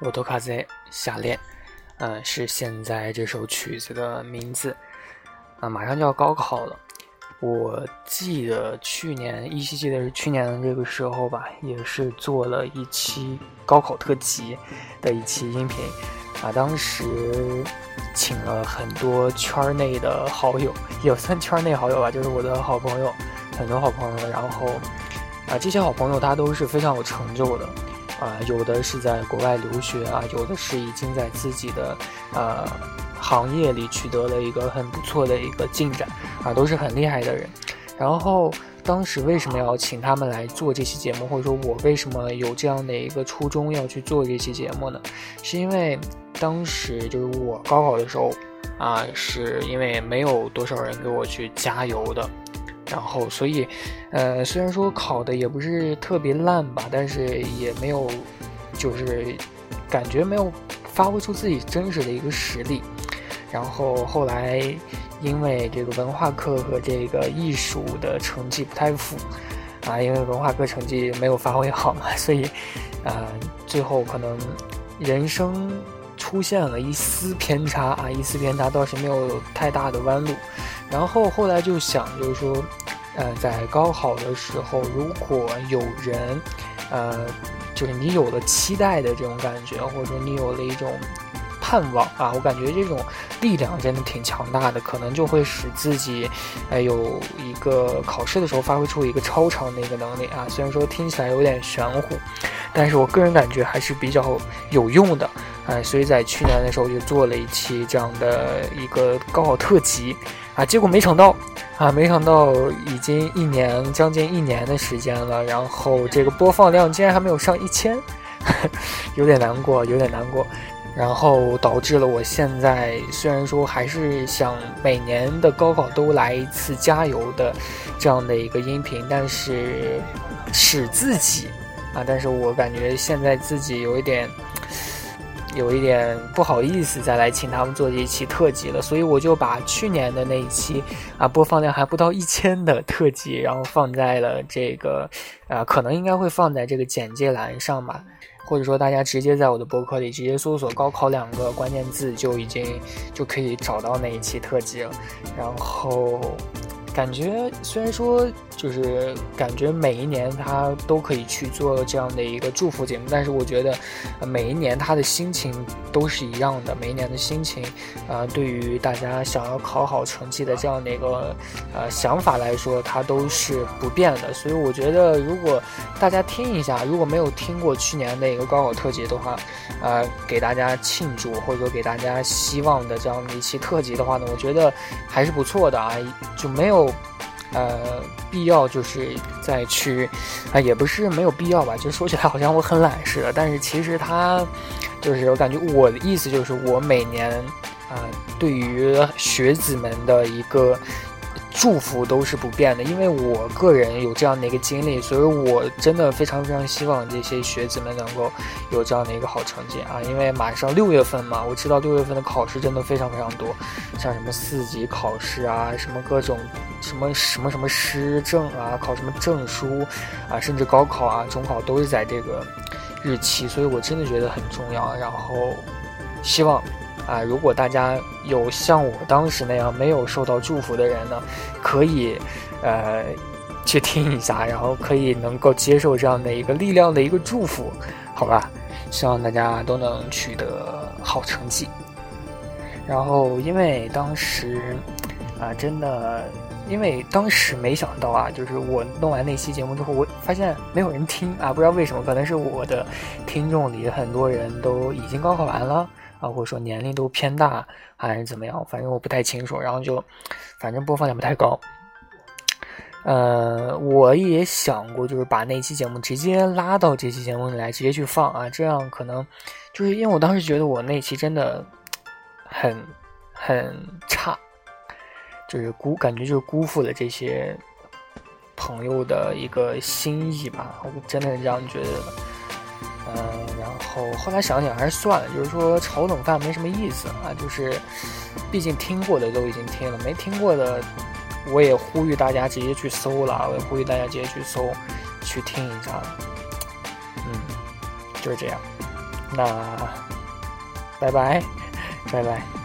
我多卡在下列，嗯，是现在这首曲子的名字。啊，马上就要高考了，我记得去年依稀记得是去年的这个时候吧，也是做了一期高考特辑的一期音频。啊，当时请了很多圈内的好友，也算圈内好友吧，就是我的好朋友，很多好朋友。然后，啊，这些好朋友他都是非常有成就的。啊，有的是在国外留学啊，有的是已经在自己的呃行业里取得了一个很不错的一个进展啊，都是很厉害的人。然后当时为什么要请他们来做这期节目，或者说我为什么有这样的一个初衷要去做这期节目呢？是因为当时就是我高考的时候啊，是因为没有多少人给我去加油的。然后，所以，呃，虽然说考的也不是特别烂吧，但是也没有，就是感觉没有发挥出自己真实的一个实力。然后后来，因为这个文化课和这个艺术的成绩不太符，啊，因为文化课成绩没有发挥好嘛，所以，呃，最后可能人生出现了一丝偏差啊，一丝偏差倒是没有太大的弯路。然后后来就想，就是说，呃，在高考的时候，如果有人，呃，就是你有了期待的这种感觉，或者说你有了一种盼望啊，我感觉这种力量真的挺强大的，可能就会使自己，呃，有一个考试的时候发挥出一个超常的一个能力啊。虽然说听起来有点玄乎，但是我个人感觉还是比较有用的，哎，所以在去年的时候就做了一期这样的一个高考特辑。啊，结果没想到，啊，没想到已经一年将近一年的时间了，然后这个播放量竟然还没有上一千，有点难过，有点难过。然后导致了我现在虽然说还是想每年的高考都来一次加油的这样的一个音频，但是使自己啊，但是我感觉现在自己有一点。有一点不好意思再来请他们做这一期特辑了，所以我就把去年的那一期啊播放量还不到一千的特辑，然后放在了这个，呃，可能应该会放在这个简介栏上吧，或者说大家直接在我的博客里直接搜索“高考”两个关键字就已经就可以找到那一期特辑了，然后。感觉虽然说就是感觉每一年他都可以去做这样的一个祝福节目，但是我觉得每一年他的心情都是一样的。每一年的心情，呃，对于大家想要考好成绩的这样的一个呃想法来说，它都是不变的。所以我觉得，如果大家听一下，如果没有听过去年的一个高考特辑的话，呃，给大家庆祝或者说给大家希望的这样的一期特辑的话呢，我觉得还是不错的啊，就没有。呃，必要就是再去，啊，也不是没有必要吧，就说起来好像我很懒似的，但是其实他，就是我感觉我的意思就是我每年，啊，对于学子们的一个。祝福都是不变的，因为我个人有这样的一个经历，所以我真的非常非常希望这些学子们能够有这样的一个好成绩啊！因为马上六月份嘛，我知道六月份的考试真的非常非常多，像什么四级考试啊，什么各种什么什么什么师证啊，考什么证书啊，甚至高考啊、中考都是在这个日期，所以我真的觉得很重要。然后希望。啊，如果大家有像我当时那样没有受到祝福的人呢，可以，呃，去听一下，然后可以能够接受这样的一个力量的一个祝福，好吧？希望大家都能取得好成绩。然后，因为当时，啊，真的，因为当时没想到啊，就是我弄完那期节目之后，我发现没有人听啊，不知道为什么，可能是我的听众里很多人都已经高考完了。啊，或者说年龄都偏大，还是怎么样？反正我不太清楚。然后就，反正播放量不太高。呃，我也想过，就是把那期节目直接拉到这期节目里来，直接去放啊。这样可能就是因为我当时觉得我那期真的很很差，就是辜感觉就是辜负了这些朋友的一个心意吧。我真的是这样觉得的。嗯，然后后来想想还是算了，就是说炒冷饭没什么意思啊，就是，毕竟听过的都已经听了，没听过的，我也呼吁大家直接去搜了，我也呼吁大家直接去搜，去听一下，嗯，就是这样，那拜拜，拜拜。